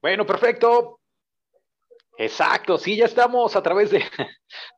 Bueno, perfecto. Exacto, sí, ya estamos a través de,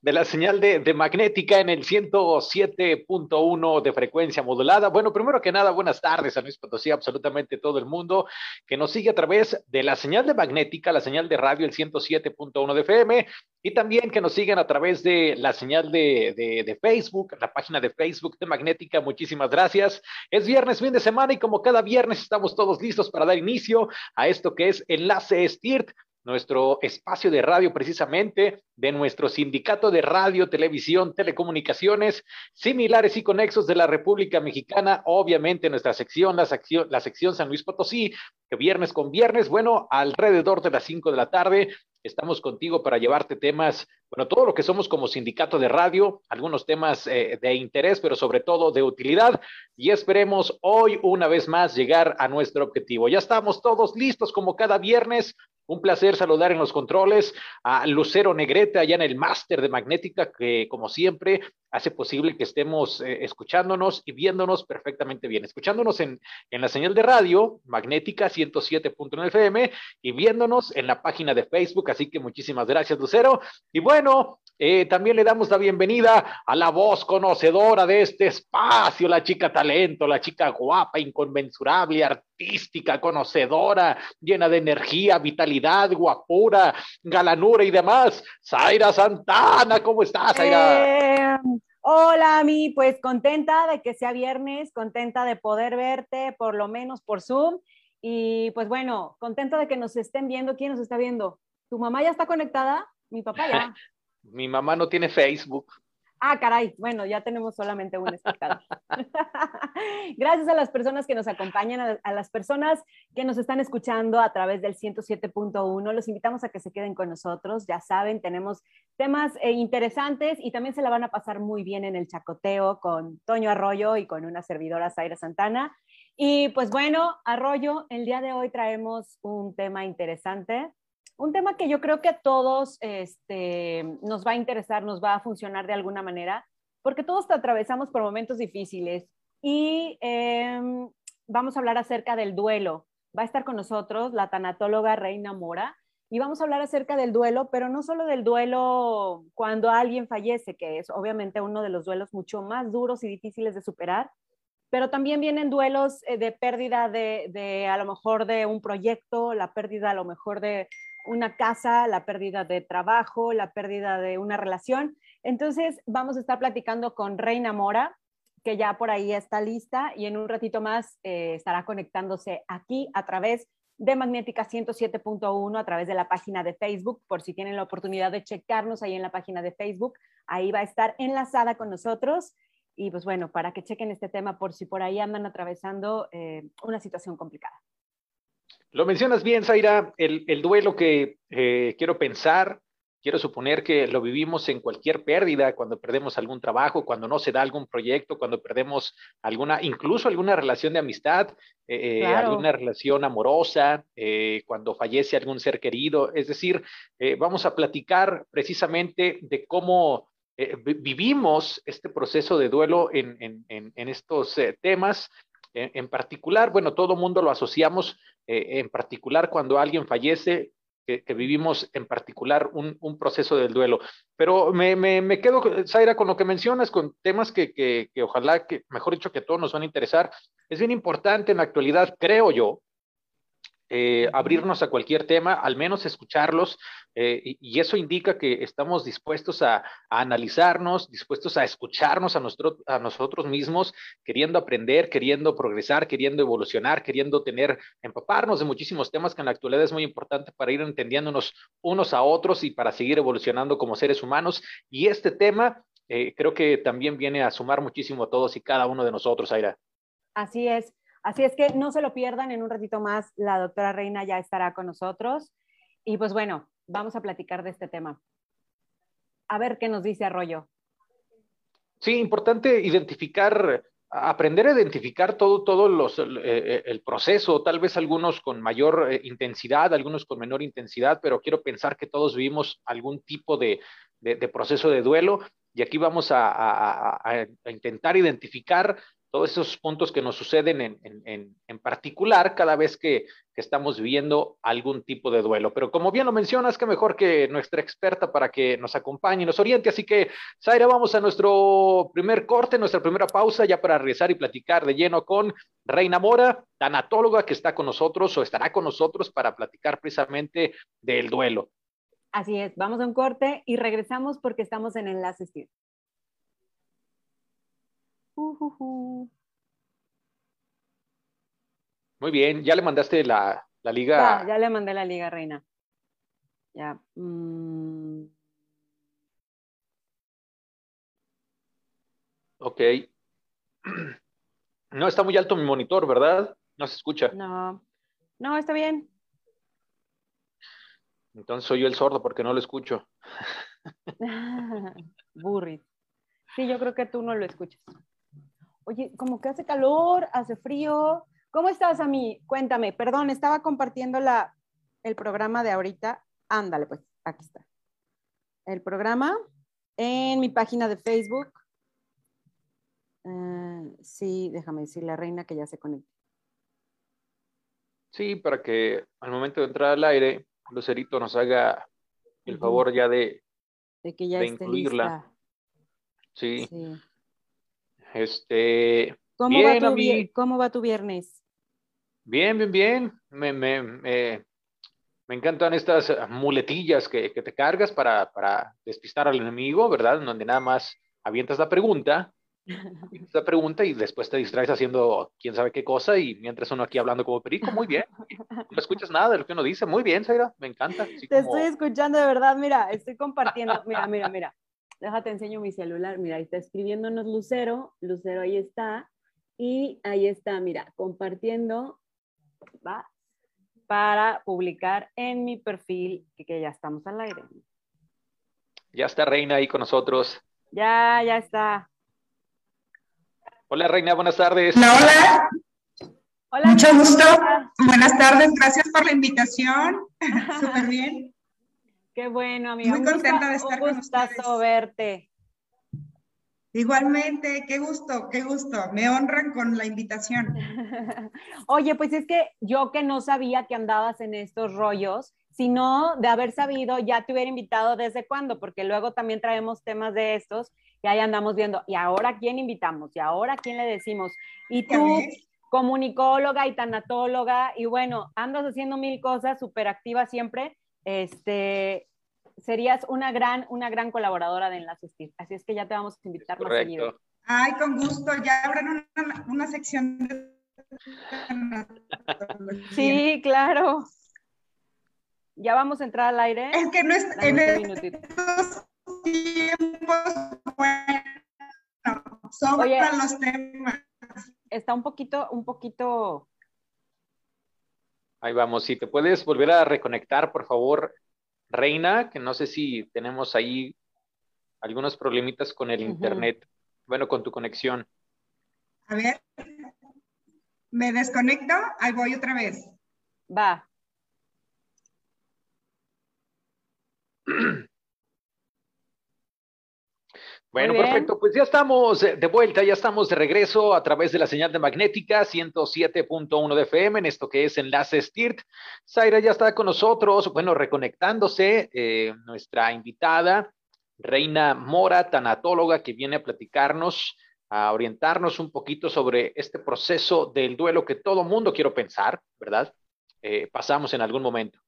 de la señal de, de, magnética en el 107.1 de frecuencia modulada. Bueno, primero que nada, buenas tardes a Luis Potosí, absolutamente todo el mundo que nos sigue a través de la señal de magnética, la señal de radio, el 107.1 de FM, y también que nos siguen a través de la señal de, de, de Facebook, la página de Facebook de Magnética. Muchísimas gracias. Es viernes, fin de semana, y como cada viernes estamos todos listos para dar inicio a esto que es Enlace STIRT nuestro espacio de radio precisamente de nuestro sindicato de radio, televisión, telecomunicaciones, similares y conexos de la República Mexicana, obviamente nuestra sección, la sección, la sección San Luis Potosí, que viernes con viernes, bueno, alrededor de las 5 de la tarde, estamos contigo para llevarte temas, bueno, todo lo que somos como sindicato de radio, algunos temas eh, de interés, pero sobre todo de utilidad, y esperemos hoy una vez más llegar a nuestro objetivo. Ya estamos todos listos como cada viernes un placer saludar en los controles a Lucero Negrete allá en el máster de magnética, que como siempre hace posible que estemos eh, escuchándonos y viéndonos perfectamente bien. Escuchándonos en, en la señal de radio magnética 107.9 FM y viéndonos en la página de Facebook. Así que muchísimas gracias, Lucero. Y bueno, eh, también le damos la bienvenida a la voz conocedora de este espacio, la chica talento, la chica guapa, inconmensurable, artística, conocedora, llena de energía, vitalidad, guapura, galanura y demás. Zaira Santana, ¿cómo estás, Zaira? Eh, hola, mi, pues contenta de que sea viernes, contenta de poder verte, por lo menos por Zoom. Y pues bueno, contenta de que nos estén viendo. ¿Quién nos está viendo? ¿Tu mamá ya está conectada? Mi papá ya. Mi mamá no tiene Facebook. Ah, caray, bueno, ya tenemos solamente un espectador. Gracias a las personas que nos acompañan, a, las personas que nos están escuchando a través del 107.1. Los invitamos a que se queden con nosotros. Ya saben, tenemos temas eh, interesantes y también se la van a pasar muy bien en el chacoteo con Toño Arroyo y con una servidora, Zaira Santana. Y pues bueno, Arroyo, el día de hoy traemos un tema interesante un tema que yo creo que a todos este, nos va a interesar, nos va a funcionar de alguna manera, porque todos atravesamos por momentos difíciles y eh, vamos a hablar acerca del duelo. Va a estar con nosotros la tanatóloga Reina Mora y vamos a hablar acerca del duelo, pero no solo del duelo cuando alguien fallece, que es obviamente uno de los duelos mucho más duros y difíciles de superar, pero también vienen duelos eh, de pérdida de, de, a lo mejor de un proyecto, la pérdida a lo mejor de una casa, la pérdida de trabajo, la pérdida de una relación. Entonces, vamos a estar platicando con Reina Mora, que ya por ahí está lista y en un ratito más eh, estará conectándose aquí a través de Magnética 107.1 a través de la página de Facebook, por si tienen la oportunidad de checarnos ahí en la página de Facebook, ahí va a estar enlazada con nosotros. Y pues bueno, para que chequen este tema por si por ahí andan atravesando eh, una situación complicada. Lo mencionas bien, Zaira, el, el duelo que eh, quiero pensar, quiero suponer que lo vivimos en cualquier pérdida, cuando perdemos algún trabajo, cuando no se da algún proyecto, cuando perdemos alguna, incluso alguna relación de amistad, eh, claro. alguna relación amorosa, eh, cuando fallece algún ser querido. Es decir, eh, vamos a platicar precisamente de cómo vivimos este proceso de duelo en, en, en, en estos temas. En, particular, bueno, todo mundo lo asociamos eh, en particular cuando alguien fallece, que, vivimos en particular un, un, proceso del duelo. Pero me, me, me, quedo, Zaira, con lo que mencionas, con temas que, que, que ojalá, que mejor dicho, que todos nos van a interesar. Es bien importante en la actualidad, creo yo, eh, abrirnos a cualquier tema, al menos escucharlos, eh, y, y, eso indica que estamos dispuestos a, a, analizarnos, dispuestos a escucharnos a, nuestro, a nosotros mismos, queriendo aprender, queriendo progresar, queriendo evolucionar, queriendo tener, empaparnos de muchísimos temas que en la actualidad es muy importante para ir entendiéndonos unos a otros y para seguir evolucionando como seres humanos. Y este tema eh, creo que también viene a sumar muchísimo a todos y cada uno de nosotros, Aira. Así es. Así es que no se lo pierdan, en un ratito más la doctora Reina ya estará con nosotros. Y pues bueno, vamos a platicar de este tema. A ver qué nos dice Arroyo. Sí, importante identificar, aprender a identificar todo, todo los, eh, el proceso, tal vez algunos con mayor eh, intensidad, algunos con menor intensidad, pero quiero pensar que todos vivimos algún tipo de, de, proceso de duelo y aquí vamos a, a intentar identificar todos esos puntos que nos suceden en, particular cada vez que, estamos viendo algún tipo de duelo. Pero como bien lo mencionas, que mejor que nuestra experta para que nos acompañe y nos oriente. Así que, Zaira, vamos a nuestro primer corte, nuestra primera pausa, ya para regresar y platicar de lleno con Reina Mora, tanatóloga que está con nosotros o estará con nosotros para platicar precisamente del duelo. Así es, vamos a un corte y regresamos porque estamos en Enlace. Muy bien, ya le mandaste la, liga. Ya, ya, le mandé la liga, Reina. Ya. Mm. Ok. No está muy alto mi monitor, ¿verdad? No se escucha. No, no, está bien. Entonces soy yo el sordo porque no lo escucho. Burrit. Sí, yo creo que tú no lo escuchas. Oye, como que hace calor, hace frío. ¿Cómo estás, a mí? Cuéntame, perdón, estaba compartiendo la, el programa de ahorita. Ándale, pues, aquí está. El programa en mi página de Facebook. Eh, sí, déjame decir la reina que ya se conecte. Sí, para que al momento de entrar al aire, Lucerito nos haga el favor ya de, de, que ya incluirla. Sí. Este. ¿Cómo, va tu, ¿Cómo va tu viernes? Bien, bien, bien. Me, me, me, me encantan estas muletillas que, que te cargas para, para, despistar al enemigo, ¿verdad? Donde nada más avientas la pregunta, la pregunta y después te distraes haciendo quién sabe qué cosa y mientras uno aquí hablando como perico, muy bien. No escuchas nada de lo que uno dice, muy bien, Zaira, me encanta. te estoy escuchando de verdad, mira, estoy compartiendo, mira, mira, mira. Déjate, enseño mi celular. Mira, ahí está escribiéndonos Lucero. Lucero ahí está. Y ahí está, mira, compartiendo, ¿va? Para publicar en mi perfil, que, ya estamos al aire. Ya está Reina ahí con nosotros. Ya, ya está. Hola Reina, buenas tardes. Hola, hola. Hola. Mucho gusto. Buenas tardes, gracias por la invitación. Súper bien. Qué bueno, amiga. Muy contenta de estar con ustedes. verte. Igualmente, qué gusto, qué gusto. Me honran con la invitación. Oye, pues es que yo que no sabía que andabas en estos rollos, sino de haber sabido, ya te hubiera invitado desde cuándo, porque luego también traemos temas de estos y ahí andamos viendo, ¿y ahora quién invitamos? ¿Y ahora quién le decimos? Y tú, comunicóloga y tanatóloga, y bueno, andas haciendo mil cosas, súper activa siempre, este, serías una gran, una gran colaboradora de Enlace Steve. Así es que ya te vamos a invitar más seguido. Ay, con gusto. Ya habrán una, sección de... Sí, claro. Ya vamos a entrar al aire. Es que no es en estos tiempos, bueno, sobran los temas. Está un poquito, un poquito Ahí vamos. Si te puedes volver a reconectar, por favor, Reina, que no sé si tenemos ahí algunos problemitas con el internet, bueno, con tu conexión. A ver, me desconecto, ahí voy otra vez. Va. Bueno, perfecto. Pues ya estamos de vuelta, ya estamos de regreso a través de la señal de magnética 107.1 de FM en esto que es Enlace STIRT. Zaira ya está con nosotros, bueno, reconectándose, eh, nuestra invitada, Reina Mora, tanatóloga, que viene a platicarnos, a orientarnos un poquito sobre este proceso del duelo que todo mundo quiero pensar, ¿verdad? Eh, pasamos en algún momento.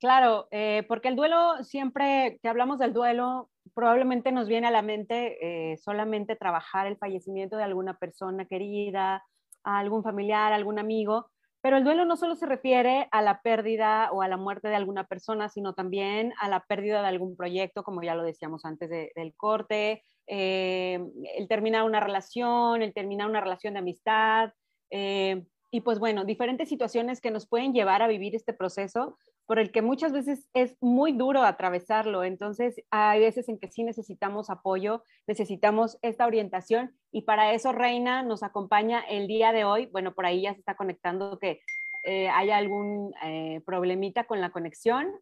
Claro, eh, porque el duelo, siempre que hablamos del duelo, probablemente nos viene a la mente eh, solamente trabajar el fallecimiento de alguna persona querida, a algún familiar, algún amigo, pero el duelo no solo se refiere a la pérdida o a la muerte de alguna persona, sino también a la pérdida de algún proyecto, como ya lo decíamos antes del corte, eh, el terminar una relación, el terminar una relación de amistad. y pues bueno, diferentes situaciones que nos pueden llevar a vivir este proceso por el que muchas veces es muy duro atravesarlo. Entonces, hay veces en que sí necesitamos apoyo, necesitamos esta orientación y para eso Reina nos acompaña el día de hoy. Bueno, por ahí ya se está conectando que eh, hay algún eh, problemita con la conexión.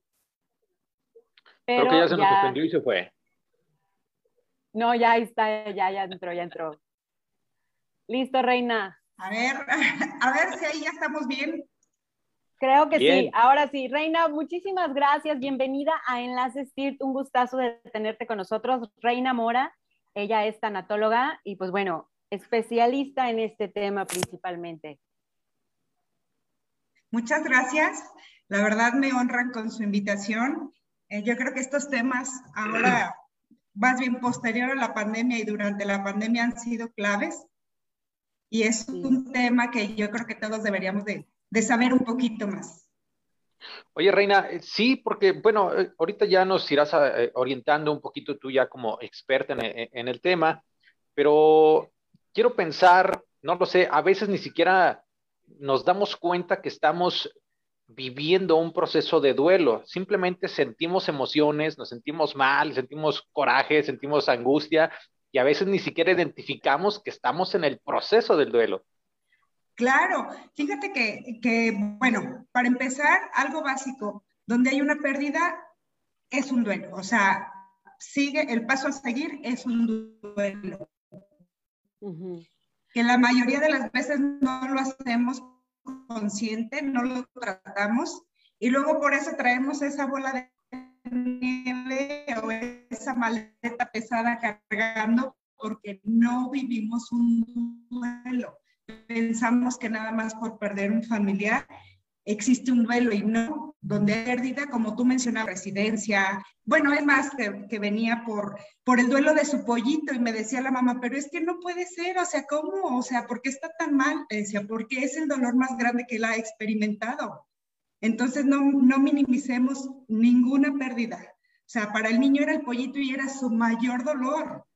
Pero Creo que ya se nos suspendió y se fue. No, ya está, ya, ya entró, ya entró. Listo, Reina. A ver, a ver si ahí ya estamos bien. Creo que sí. Ahora sí, Reina, muchísimas gracias. Bienvenida a Enlaces TIRT. Un gustazo de tenerte con nosotros. Reina Mora, ella es tanatóloga y pues bueno, especialista en este tema principalmente. Muchas gracias. La verdad me honran con su invitación. Eh, yo creo que estos temas ahora, más bien posterior a la pandemia y durante la pandemia han sido claves. Y es un tema que yo creo que todos deberíamos de, de saber un poquito más. Oye, Reina, eh, sí, porque, bueno, eh, ahorita ya nos irás eh, orientando un poquito tú ya como experta en, el tema, pero quiero pensar, no lo sé, a veces ni siquiera nos damos cuenta que estamos viviendo un proceso de duelo. Simplemente sentimos emociones, nos sentimos mal, sentimos coraje, sentimos angustia y a veces ni siquiera identificamos que estamos en el proceso del duelo. Claro, fíjate que, bueno, para empezar, algo básico, donde hay una pérdida es un duelo, o sea, sigue, el paso a seguir es un duelo. Que la mayoría de las veces no lo hacemos consciente, no lo tratamos, y luego por eso traemos esa bola de nieve o esa maleta pesada cargando porque no vivimos un duelo pensamos que nada más por perder un familiar existe un duelo y no, donde hay pérdida, como tú mencionabas, residencia. Bueno, es más que, venía por, por el duelo de su pollito y me decía la mamá, pero es que no puede ser, o sea, ¿cómo? O sea, ¿por qué está tan mal? decía, porque es el dolor más grande que él ha experimentado. Entonces, no, no minimicemos ninguna pérdida. O sea, para el niño era el pollito y era su mayor dolor.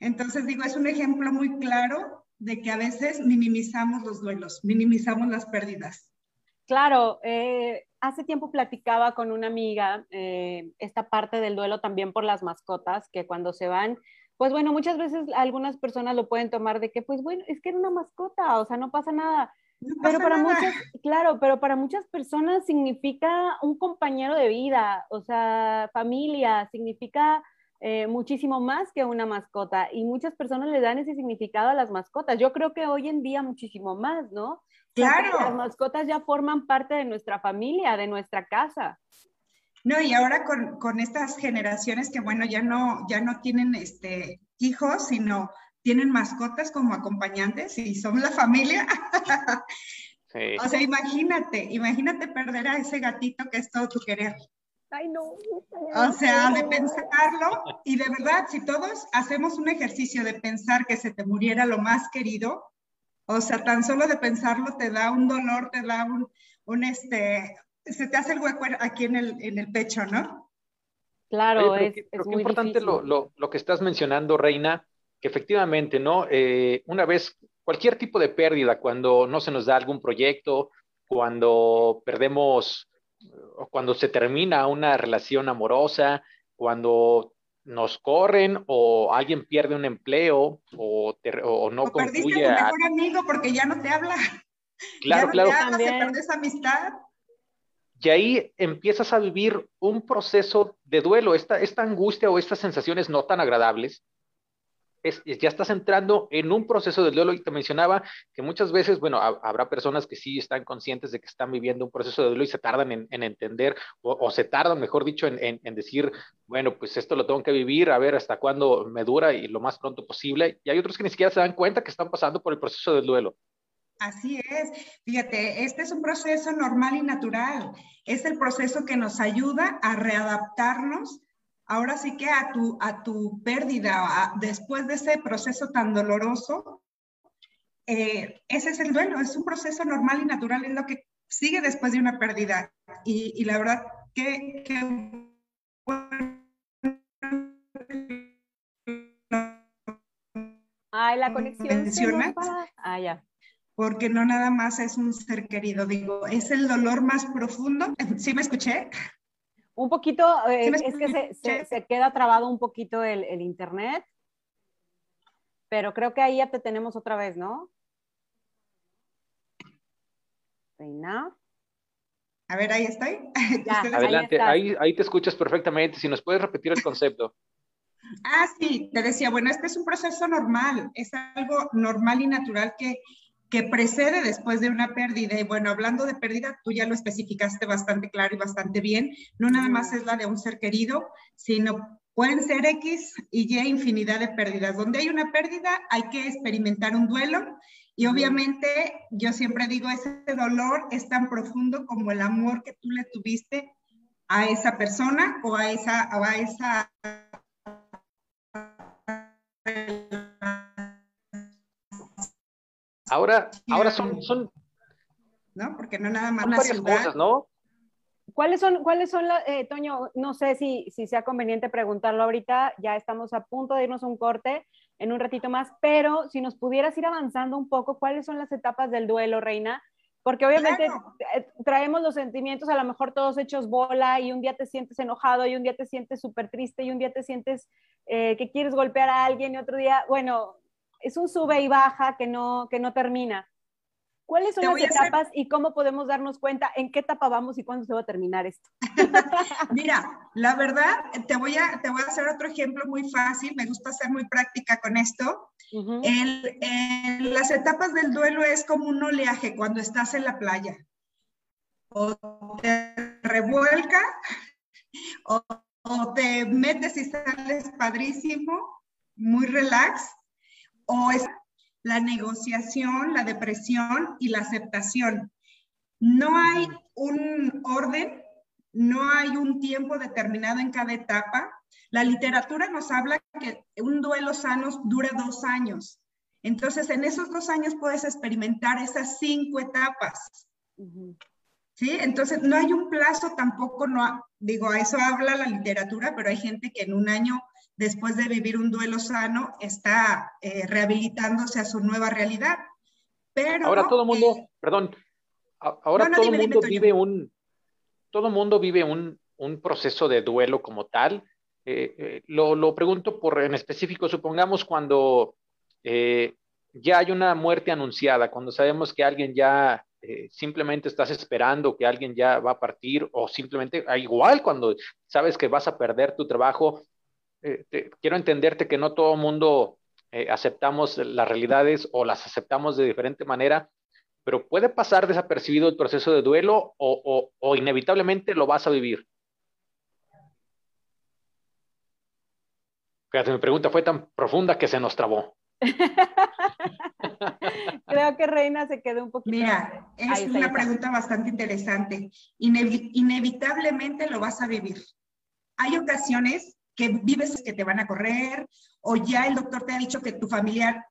Entonces, digo, es un ejemplo muy claro de que a veces minimizamos los duelos, minimizamos las pérdidas. Claro, eh, hace tiempo platicaba con una amiga eh, esta parte del duelo también por las mascotas, que cuando se van, pues bueno, muchas veces algunas personas lo pueden tomar de que, pues bueno, es que era una mascota, o sea, no pasa nada. pero para muchas, claro, pero para muchas personas significa un compañero de vida, o sea, familia, significa eh, muchísimo más que una mascota y muchas personas le dan ese significado a las mascotas. Yo creo que hoy en día muchísimo más, ¿no? Claro. las mascotas ya forman parte de nuestra familia, de nuestra casa. No, y ahora con, con, estas generaciones que, bueno, ya no, ya no tienen este, hijos, sino tienen mascotas como acompañantes y son la familia. Sí. O sea, imagínate, imagínate perder a ese gatito que es todo tu querer. Ay, no. O sea, de pensarlo y de verdad, si todos hacemos un ejercicio de pensar que se te muriera lo más querido, o sea, tan solo de pensarlo te da un dolor, te da un, un este, se te hace el hueco aquí en el, en el pecho, ¿no? Claro, es, qué, importante lo, lo, lo, que estás mencionando, Reina, que efectivamente, ¿no? Eh, una vez, cualquier tipo de pérdida, cuando no se nos da algún proyecto, cuando perdemos cuando se termina una relación amorosa, cuando nos corren o alguien pierde un empleo o, o no o perdiste a tu mejor amigo porque ya no te habla. Claro, ya claro. No te habla, se amistad. Y ahí empiezas a vivir un proceso de duelo, esta, esta angustia o estas sensaciones no tan agradables ya estás entrando en un proceso de duelo y te mencionaba que muchas veces, bueno, habrá personas que sí están conscientes de que están viviendo un proceso de duelo y se tardan en, entender o, se tardan, mejor dicho, en, decir, bueno, pues esto lo tengo que vivir, a ver hasta cuándo me dura y lo más pronto posible. Y hay otros que ni siquiera se dan cuenta que están pasando por el proceso del duelo. Así es. Fíjate, este es un proceso normal y natural. Es el proceso que nos ayuda a readaptarnos ahora sí que a tu, a tu pérdida, después de ese proceso tan doloroso, eh, ese es el duelo, es un proceso normal y natural, es lo que sigue después de una pérdida. Y, la verdad que, Ay, la conexión. Ah, ya. Porque no nada más es un ser querido, digo, es el dolor más profundo. ¿Sí me escuché? Un poquito, eh, es que se, queda trabado un poquito el, internet, pero creo que ahí ya te tenemos otra vez, ¿no? Reina. A ver, ahí estoy. Adelante, ahí, ahí, te escuchas perfectamente. Si nos puedes repetir el concepto. Ah, sí, te decía, bueno, este es un proceso normal, es algo normal y natural que, que precede después de una pérdida. Y bueno, hablando de pérdida, tú ya lo especificaste bastante claro y bastante bien. No nada más es la de un ser querido, sino pueden ser X y Y infinidad de pérdidas. Donde hay una pérdida, hay que experimentar un duelo. Y obviamente, yo siempre digo, ese dolor es tan profundo como el amor que tú le tuviste a esa persona o a esa, o a esa Ahora, ahora son, son, ¿no? Porque no nada más varias cosas, ¿no? ¿Cuáles son, cuáles son eh, Toño, no sé si, si sea conveniente preguntarlo ahorita, ya estamos a punto de irnos a un corte en un ratito más, pero si nos pudieras ir avanzando un poco, ¿cuáles son las etapas del duelo, Reina? Porque obviamente eh, traemos los sentimientos a lo mejor todos hechos bola y un día te sientes enojado y un día te sientes súper triste y un día te sientes eh, que quieres golpear a alguien y otro día, bueno, es un sube y baja que no, que no termina. ¿Cuáles son las etapas y cómo podemos darnos cuenta en qué etapa vamos y cuándo se va a terminar esto? Mira, la verdad, te voy, a, te voy a hacer otro ejemplo muy fácil, me gusta ser muy práctica con esto. en las etapas del duelo es como un oleaje cuando estás en la playa. O te revuelca o, o te metes y sales padrísimo, muy relax, o es la negociación, la depresión y la aceptación. No hay un orden, no hay un tiempo determinado en cada etapa. La literatura nos habla que un duelo sano dura dos años. Entonces, en esos dos años puedes experimentar esas cinco etapas. ¿Sí? Entonces, no hay un plazo tampoco, no, digo, a eso habla la literatura, pero hay gente que en un año después de vivir un duelo sano, está eh, rehabilitándose a su nueva realidad. Pero, ahora todo el mundo, eh, perdón, ahora todo el mundo vive un, todo mundo vive un, un, proceso de duelo como tal. Eh, lo, lo, pregunto por en específico, supongamos cuando ya hay una muerte anunciada, cuando sabemos que alguien ya simplemente estás esperando que alguien ya va a partir o simplemente, ah, igual cuando sabes que vas a perder tu trabajo, eh, quiero entenderte que no todo el mundo eh, aceptamos las realidades o las aceptamos de diferente manera, pero puede pasar desapercibido el proceso de duelo o, o, inevitablemente lo vas a vivir. Fíjate, mi pregunta fue tan profunda que se nos trabó. Creo que Reina se quedó un poquito. Mira, es una pregunta bastante interesante. inevitablemente lo vas a vivir. Hay ocasiones que vives que te van a correr o ya el doctor te ha dicho que tu familiar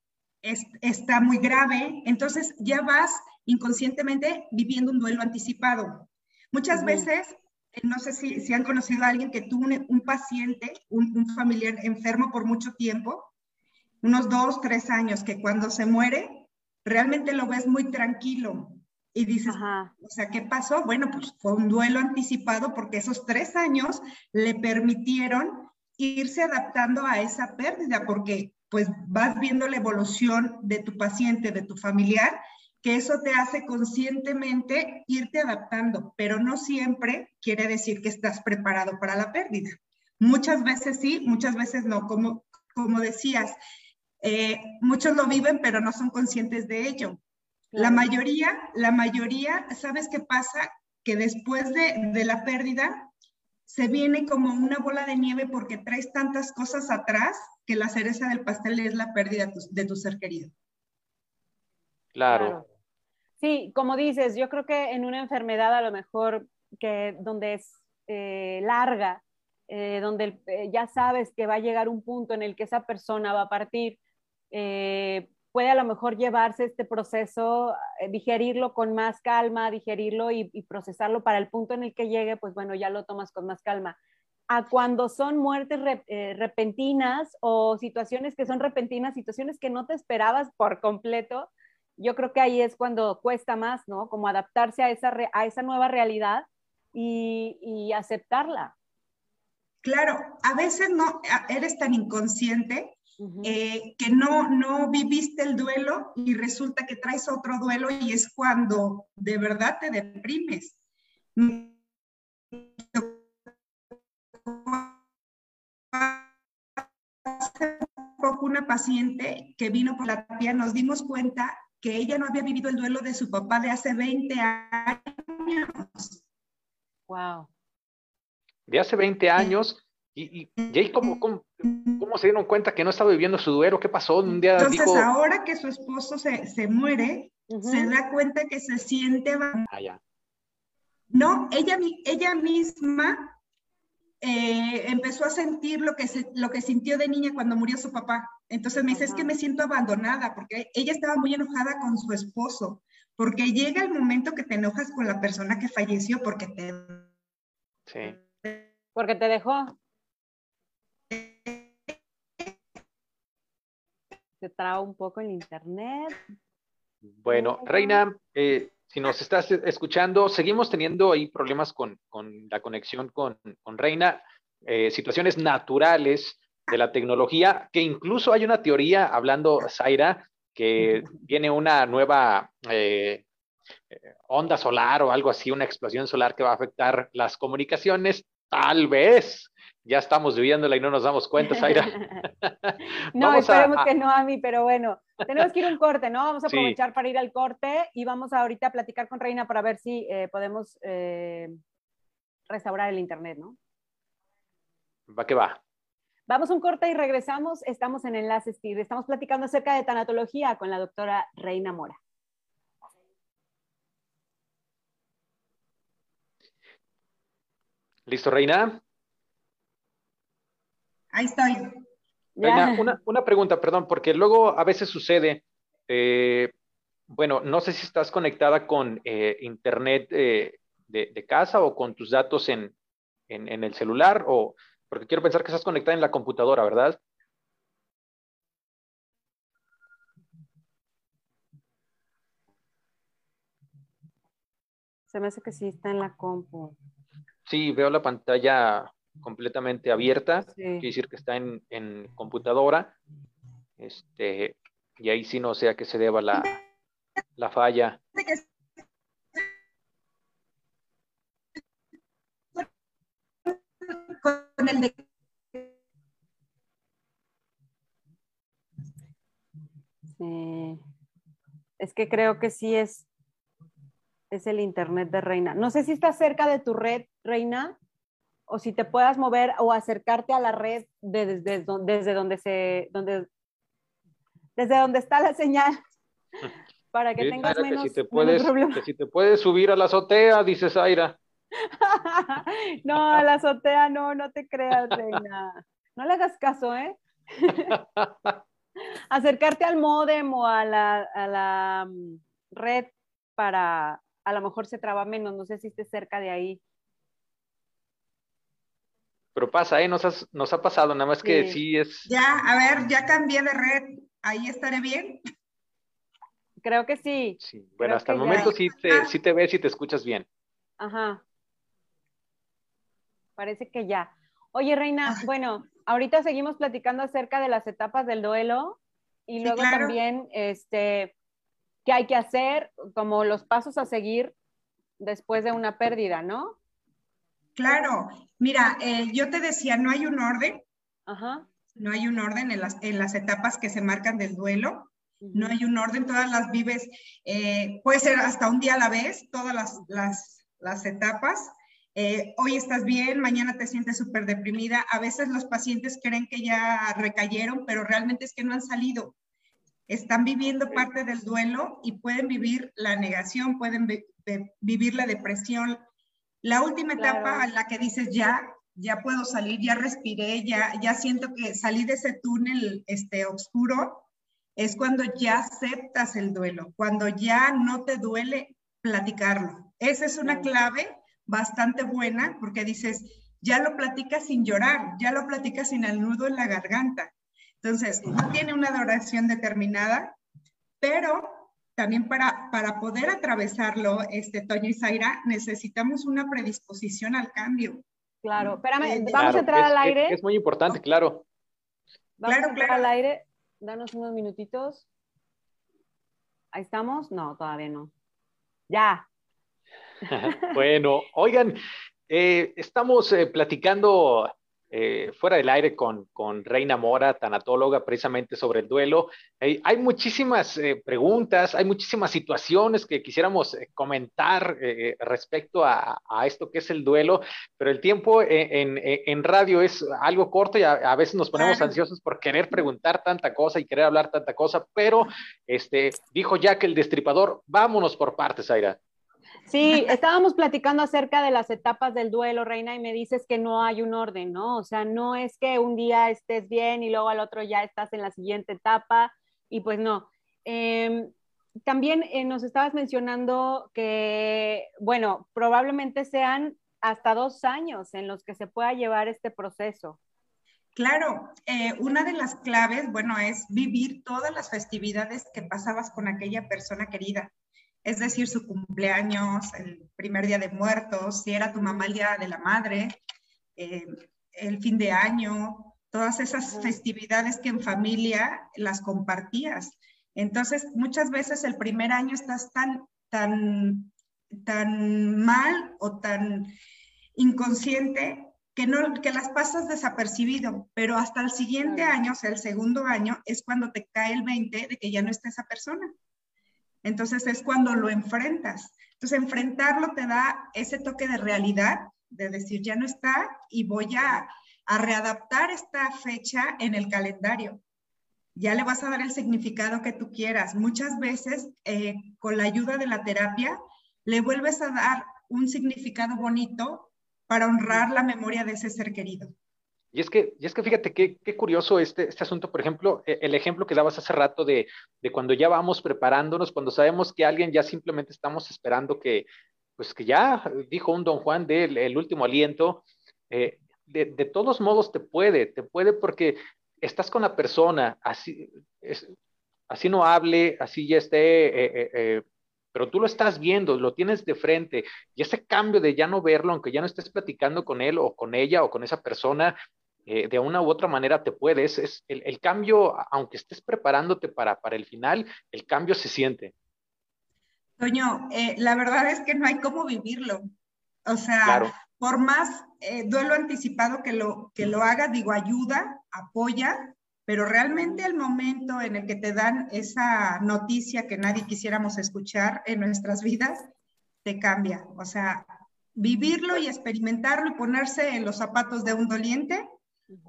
está muy grave, entonces ya vas inconscientemente viviendo un duelo anticipado. Muchas veces, eh, no sé si, si, han conocido a alguien que tuvo un, paciente, un, familiar enfermo por mucho tiempo, unos dos, tres años, que cuando se muere, realmente lo ves muy tranquilo, y dices, o sea, ¿qué pasó? Bueno, pues fue un duelo anticipado porque esos tres años le permitieron irse adaptando a esa pérdida, porque pues vas viendo la evolución de tu paciente, de tu familiar, que eso te hace conscientemente irte adaptando, pero no siempre quiere decir que estás preparado para la pérdida. Muchas veces sí, muchas veces no, como, como decías, eh, muchos lo viven, pero no son conscientes de ello. La mayoría, la mayoría, ¿sabes qué pasa? Que después de, de la pérdida se viene como una bola de nieve porque traes tantas cosas atrás que la cereza del pastel es la pérdida de tu, ser querido. Claro. Sí, como dices, yo creo que en una enfermedad a lo mejor que donde es eh, larga, eh, donde eh, ya sabes que va a llegar un punto en el que esa persona va a partir, puede a lo mejor llevarse este proceso, eh, digerirlo con más calma, digerirlo y, procesarlo para el punto en el que llegue, pues bueno, ya lo tomas con más calma. A cuando son muertes eh, repentinas o situaciones que son repentinas, situaciones que no te esperabas por completo, yo creo que ahí es cuando cuesta más, ¿no? Como adaptarse a esa, a esa nueva realidad y, y aceptarla. Claro, a veces no eres tan inconsciente eh, que no, no viviste el duelo y resulta que traes otro duelo y es cuando de verdad te deprimes. una paciente que vino por la terapia, nos dimos cuenta que que ella no había vivido el duelo de su papá de hace 20 años. Wow. De hace 20 años. ¿Y, y, cómo, cómo, se dieron cuenta que no estaba viviendo su duelo? ¿Qué pasó? Un día Entonces, ahora que su esposo se, se muere, se da cuenta que se siente... Ah, no, ella, ella misma eh, empezó a sentir lo que, lo que sintió de niña cuando murió su papá. Entonces me dice, es que me siento abandonada, porque ella estaba muy enojada con su esposo, porque llega el momento que te enojas con la persona que falleció porque te... Sí. Porque te dejó. Se traba un poco el internet. Bueno, Reina, eh, si nos estás escuchando, seguimos teniendo ahí problemas con, la conexión con, Reina, eh, situaciones naturales de la tecnología, que incluso hay una teoría, hablando Zaira, que viene una nueva eh, onda solar o algo así, una explosión solar que va a afectar las comunicaciones, tal vez ya estamos viviéndola y no nos damos cuenta, Zaira. no, esperemos que no, a mí, pero bueno, tenemos que ir a un corte, ¿no? Vamos a aprovechar para ir al corte y vamos ahorita a platicar con Reina para ver si eh, podemos eh, restaurar el Internet, ¿no? Va que va. Vamos a un corte y regresamos. Estamos en Enlaces TIR. Estamos platicando acerca de tanatología con la doctora Reina Mora. ¿Listo, Reina? Ahí estoy. una, pregunta, perdón, porque luego a veces sucede, eh, bueno, no sé si estás conectada con eh, internet eh, de, casa o con tus datos en, el celular, o porque quiero pensar que estás conectada en la computadora, ¿verdad? Se me hace que sí está en la compu. Sí, veo la pantalla completamente abierta, quiere decir que está en, computadora, este, y ahí sí no sé a qué se deba la, la falla. Sí. Es que creo que sí es, es el internet de Reina. No sé si está cerca de tu red, Reina o si te puedas mover o acercarte a la red desde, desde, donde se donde desde donde está la señal para que tengas menos, que si te puedes, que si te puedes subir a la azotea, dices Aira. no, a la azotea no, no te creas, reina. No le hagas caso, ¿eh? Acercarte al modem o a la, a la mm, red para, a lo mejor se traba menos, no sé si esté cerca de ahí. Pero pasa, ¿eh? Nos, ha pasado, nada más que sí. es... Ya, a ver, ya cambié de red, ahí estaré bien. Creo que sí. Sí, bueno, hasta el momento sí te, sí te ves y te escuchas bien. Ajá. Parece que ya. Oye, Reina, bueno, ahorita seguimos platicando acerca de las etapas del duelo y luego también, este, qué hay que hacer, como los pasos a seguir después de una pérdida, ¿no? Claro, mira, eh, yo te decía, no hay un orden. No hay un orden en las, en las etapas que se marcan del duelo. No hay un orden, todas las vives, eh, puede ser hasta un día a la vez, todas las, etapas. Eh, hoy estás bien, mañana te sientes súper deprimida. A veces los pacientes creen que ya recayeron, pero realmente es que no han salido. Están viviendo parte del duelo y pueden vivir la negación, pueden vivir la depresión, la última etapa a la que dices ya, ya puedo salir, ya respiré, ya, ya siento que salí de ese túnel este, oscuro, es cuando ya aceptas el duelo, cuando ya no te duele platicarlo. Esa es una clave bastante buena porque dices, ya lo platicas sin llorar, ya lo platicas sin el nudo en la garganta. Entonces, no tiene una duración determinada, pero también para, para poder atravesarlo, este, Toño y Zaira, necesitamos una predisposición al cambio. Claro, espérame, vamos a entrar al aire. Es, muy importante, claro. Vamos a entrar al aire, danos unos minutitos. ¿Ahí estamos? No, todavía no. Ya. bueno, oigan, eh, estamos eh, platicando eh, fuera del aire con, con, Reina Mora, tanatóloga, precisamente sobre el duelo. hay muchísimas eh, preguntas, hay muchísimas situaciones que quisiéramos eh, comentar respecto a, a, esto que es el duelo, pero el tiempo en, en radio es algo corto y a, veces nos ponemos ansiosos por querer preguntar tanta cosa y querer hablar tanta cosa, pero este, dijo ya que el destripador, vámonos por partes, Aira. Sí, estábamos platicando acerca de las etapas del duelo, Reina, y me dices que no hay un orden, ¿no? O sea, no es que un día estés bien y luego al otro ya estás en la siguiente etapa, y pues no. Em, también eh, nos estabas mencionando que, bueno, probablemente sean hasta dos años en los que se pueda llevar este proceso. Claro, eh, una de las claves, bueno, es vivir todas las festividades que pasabas con aquella persona querida es decir, su cumpleaños, el primer día de muertos, si era tu mamá el día de la madre, eh, el fin de año, todas esas festividades que en familia las compartías. Entonces, muchas veces el primer año estás tan, tan, tan mal o tan inconsciente que, no, que las pasas desapercibido, pero hasta el siguiente año, o sea, el segundo año, es cuando te cae el 20 de que ya no está esa persona. Entonces es cuando lo enfrentas. Entonces enfrentarlo te da ese toque de realidad, de decir, ya no está y voy a, readaptar esta fecha en el calendario. Ya le vas a dar el significado que tú quieras. Muchas veces, eh, con la ayuda de la terapia, le vuelves a dar un significado bonito para honrar la memoria de ese ser querido. Y es que, y es que fíjate qué, qué curioso este, este asunto, por ejemplo, e, el ejemplo que dabas hace rato de, de, cuando ya vamos preparándonos, cuando sabemos que alguien ya simplemente estamos esperando que, pues que ya dijo un don Juan del el último aliento, eh, de, de, todos modos te puede, te puede porque estás con la persona, así, es, así no hable, así ya esté eh, eh, pero tú lo estás viendo, lo tienes de frente, y ese cambio de ya no verlo, aunque ya no estés platicando con él o con ella o con esa persona, eh, de una u otra manera te puedes, es el, cambio, aunque estés preparándote para, para el final, el cambio se siente. Toño, eh, la verdad es que no hay cómo vivirlo. O sea, por más eh, duelo anticipado que lo, que lo haga, digo, ayuda, apoya, pero realmente el momento en el que te dan esa noticia que nadie quisiéramos escuchar en nuestras vidas, te cambia. O sea, vivirlo y experimentarlo y ponerse en los zapatos de un doliente,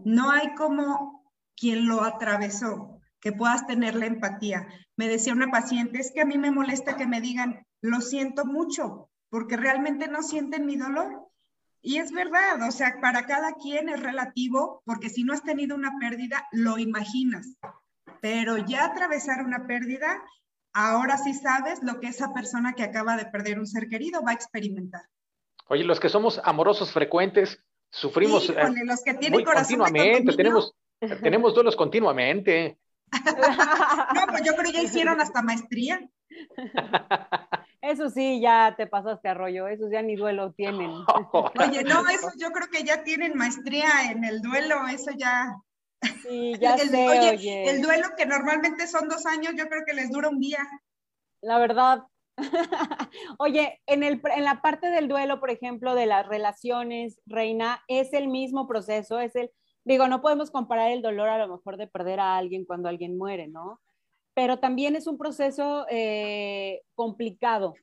no hay como quien lo atravesó, que puedas tener la empatía. Me decía una paciente, es que a mí me molesta que me digan, lo siento mucho, porque realmente no sienten mi dolor. Y es verdad, o sea, para cada quien es relativo, porque si no has tenido una pérdida, lo imaginas. Pero ya atravesar una pérdida, ahora sí sabes lo que esa persona que acaba de perder un ser querido va a experimentar. Oye, los que somos amorosos frecuentes, sufrimos eh, los que tienen corazón continuamente, tenemos, tenemos duelos continuamente. no, pues yo creo que ya hicieron hasta maestría. Eso sí, ya te pasaste a rollo, esos ya ni duelo tienen. Oye, no, eso yo creo que ya tienen maestría en el duelo, eso ya. Sí, ya el, sé, oye, El duelo que normalmente son dos años, yo creo que les dura un día. La verdad. oye, en, el, en la parte del duelo, por ejemplo, de las relaciones, Reina, es el mismo proceso, es el, digo, no podemos comparar el dolor a lo mejor de perder a alguien cuando alguien muere, ¿no? Pero también es un proceso eh, complicado.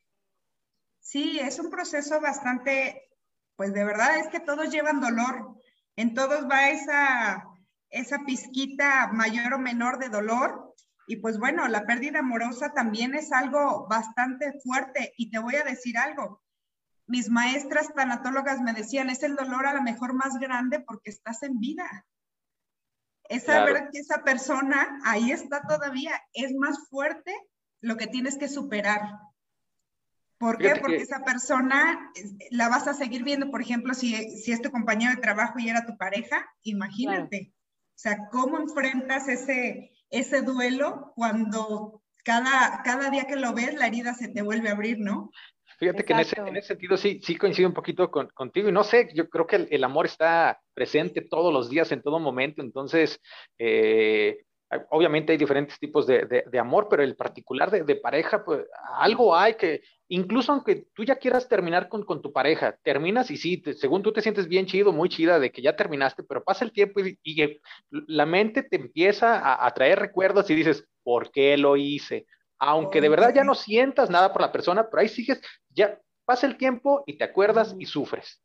Sí, es un proceso bastante, pues de verdad es que todos llevan dolor, en todos va esa, esa pizquita mayor o menor de dolor. Y pues bueno, la pérdida amorosa también es algo bastante fuerte. Y te voy a decir algo, mis maestras tanatólogas me decían, es el dolor a lo mejor más grande porque estás en vida es saber que esa persona ahí está todavía, es más fuerte lo que tienes que superar. ¿Por qué? Porque esa persona la vas a seguir viendo, por ejemplo, si, si es tu compañero de trabajo y era tu pareja, imagínate. O sea, ¿cómo enfrentas ese, ese duelo cuando cada, cada día que lo ves la herida se te vuelve a abrir, ¿no? Fíjate que en ese, en ese, sentido sí, sí coincido un poquito con, contigo y no sé, yo creo que el, amor está presente todos los días, en todo momento, entonces, eh, obviamente hay diferentes tipos de, de, amor, pero el particular de, de, pareja, pues algo hay que, incluso aunque tú ya quieras terminar con, con tu pareja, terminas y sí, según tú te sientes bien chido, muy chida de que ya terminaste, pero pasa el tiempo y, y la mente te empieza a, a, traer recuerdos y dices, ¿por qué lo hice? Aunque de verdad ya no sientas nada por la persona, pero ahí sigues, ya pasa el tiempo y te acuerdas y sufres.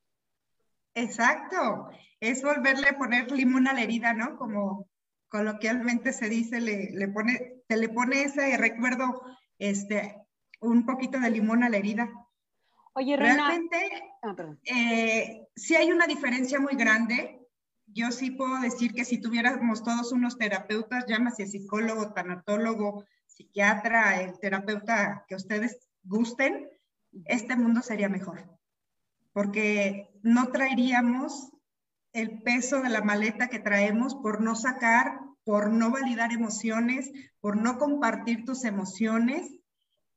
Exacto, es volverle a poner limón a la herida, ¿no? Como coloquialmente se dice, le, le pone, se le pone ese recuerdo, este, un poquito de limón a la herida. Oye, Realmente, ah, eh, sí hay una diferencia muy grande. Yo sí puedo decir que si tuviéramos todos unos terapeutas, llámase psicólogo, tanatólogo, psiquiatra, el terapeuta que ustedes gusten, este mundo sería mejor. Porque no traeríamos el peso de la maleta que traemos por no sacar, por no validar emociones, por no compartir tus emociones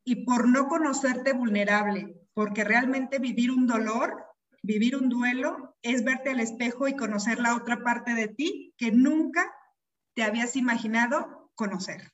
y por no conocerte vulnerable, porque realmente vivir un dolor, vivir un duelo, es verte al espejo y conocer la otra parte de ti que nunca te habías imaginado conocer.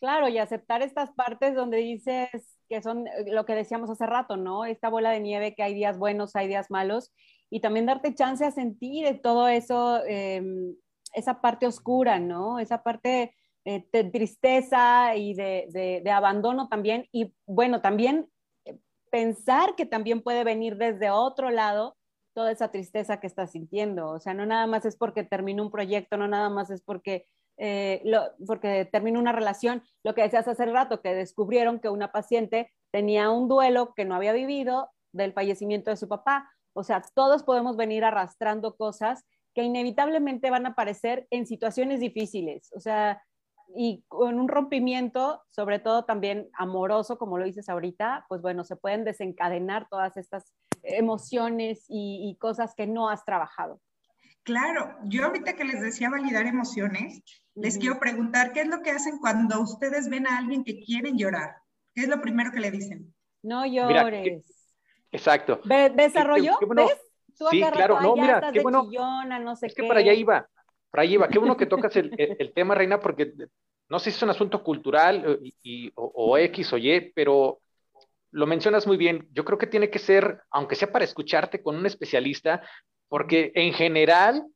Claro, y aceptar estas partes donde dices que son lo que decíamos hace rato, ¿no? Esta bola de nieve que hay días buenos, hay días malos, y también darte chance a sentir todo eso, em, esa parte oscura, ¿no? Esa parte eh, de tristeza y de, de, abandono también. Y bueno, también eh, pensar que también puede venir desde otro lado toda esa tristeza que estás sintiendo. O sea, no nada más es porque terminó un proyecto, no nada más es porque, eh, lo, porque terminó una relación. Lo que decías hace rato, que descubrieron que una paciente tenía un duelo que no había vivido del fallecimiento de su papá o sea, todos podemos venir arrastrando cosas que inevitablemente van a aparecer en situaciones difíciles. O sea, y con un rompimiento, sobre todo también amoroso, como lo dices ahorita, pues bueno, se pueden desencadenar todas estas emociones y, cosas que no has trabajado. Claro, yo ahorita que les decía validar emociones, les quiero preguntar, ¿qué es lo que hacen cuando ustedes ven a alguien que quieren llorar? ¿Qué es lo primero que le dicen? No llores. Exacto. ¿Desarrollo? ¿Ves? sí, claro, no, mira, qué bueno. no sé es que para allá iba, para allá iba. Qué bueno que tocas el, el, tema, Reina, porque no sé si es un asunto cultural eh, y, o, X o Y, pero lo mencionas muy bien. Yo creo que tiene que ser, aunque sea para escucharte con un especialista, porque en general,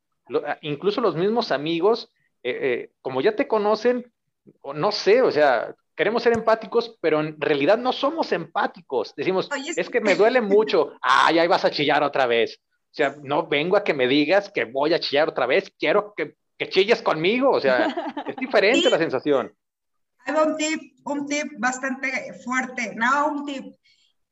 incluso los mismos amigos, eh, como ya te conocen, no sé, o sea, queremos ser empáticos, pero en realidad no somos empáticos. Decimos, es que me duele mucho. Ay, ahí vas a chillar otra vez. O sea, no vengo a que me digas que voy a chillar otra vez, quiero que, que chilles conmigo. O sea, es diferente la sensación. Hay un tip, un tip bastante fuerte, no un tip.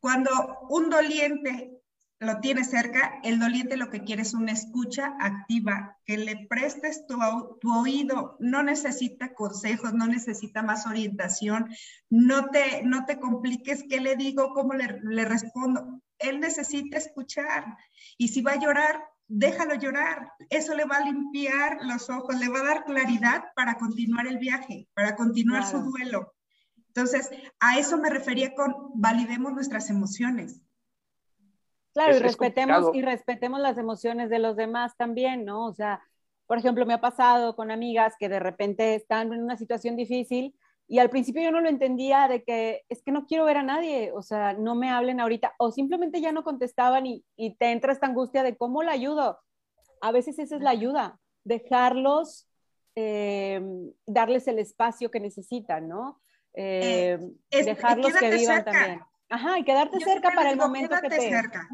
Cuando un doliente lo tiene cerca, el doliente lo que quiere es una escucha activa, que le prestes tu, tu, oído, no necesita consejos, no necesita más orientación, no te, no te compliques qué le digo, cómo le, le respondo, él necesita escuchar. Y si va a llorar, déjalo llorar, eso le va a limpiar los ojos, le va a dar claridad para continuar el viaje, para continuar su duelo. Entonces, a eso me refería con validemos nuestras emociones Claro, y respetemos, y respetemos las emociones de los demás también, ¿no? O sea, por ejemplo, me ha pasado con amigas que de repente están en una situación difícil y al principio yo no lo entendía de que es que no quiero ver a nadie, o sea, no me hablen ahorita, o simplemente ya no contestaban y, y te entra esta angustia de cómo la ayudo. A veces esa es la ayuda, dejarlos, eh, darles el espacio que necesitan, ¿no? Eh, eh, dejarlos que vivan también. Ajá, y quedarte cerca para el momento que te... cerca.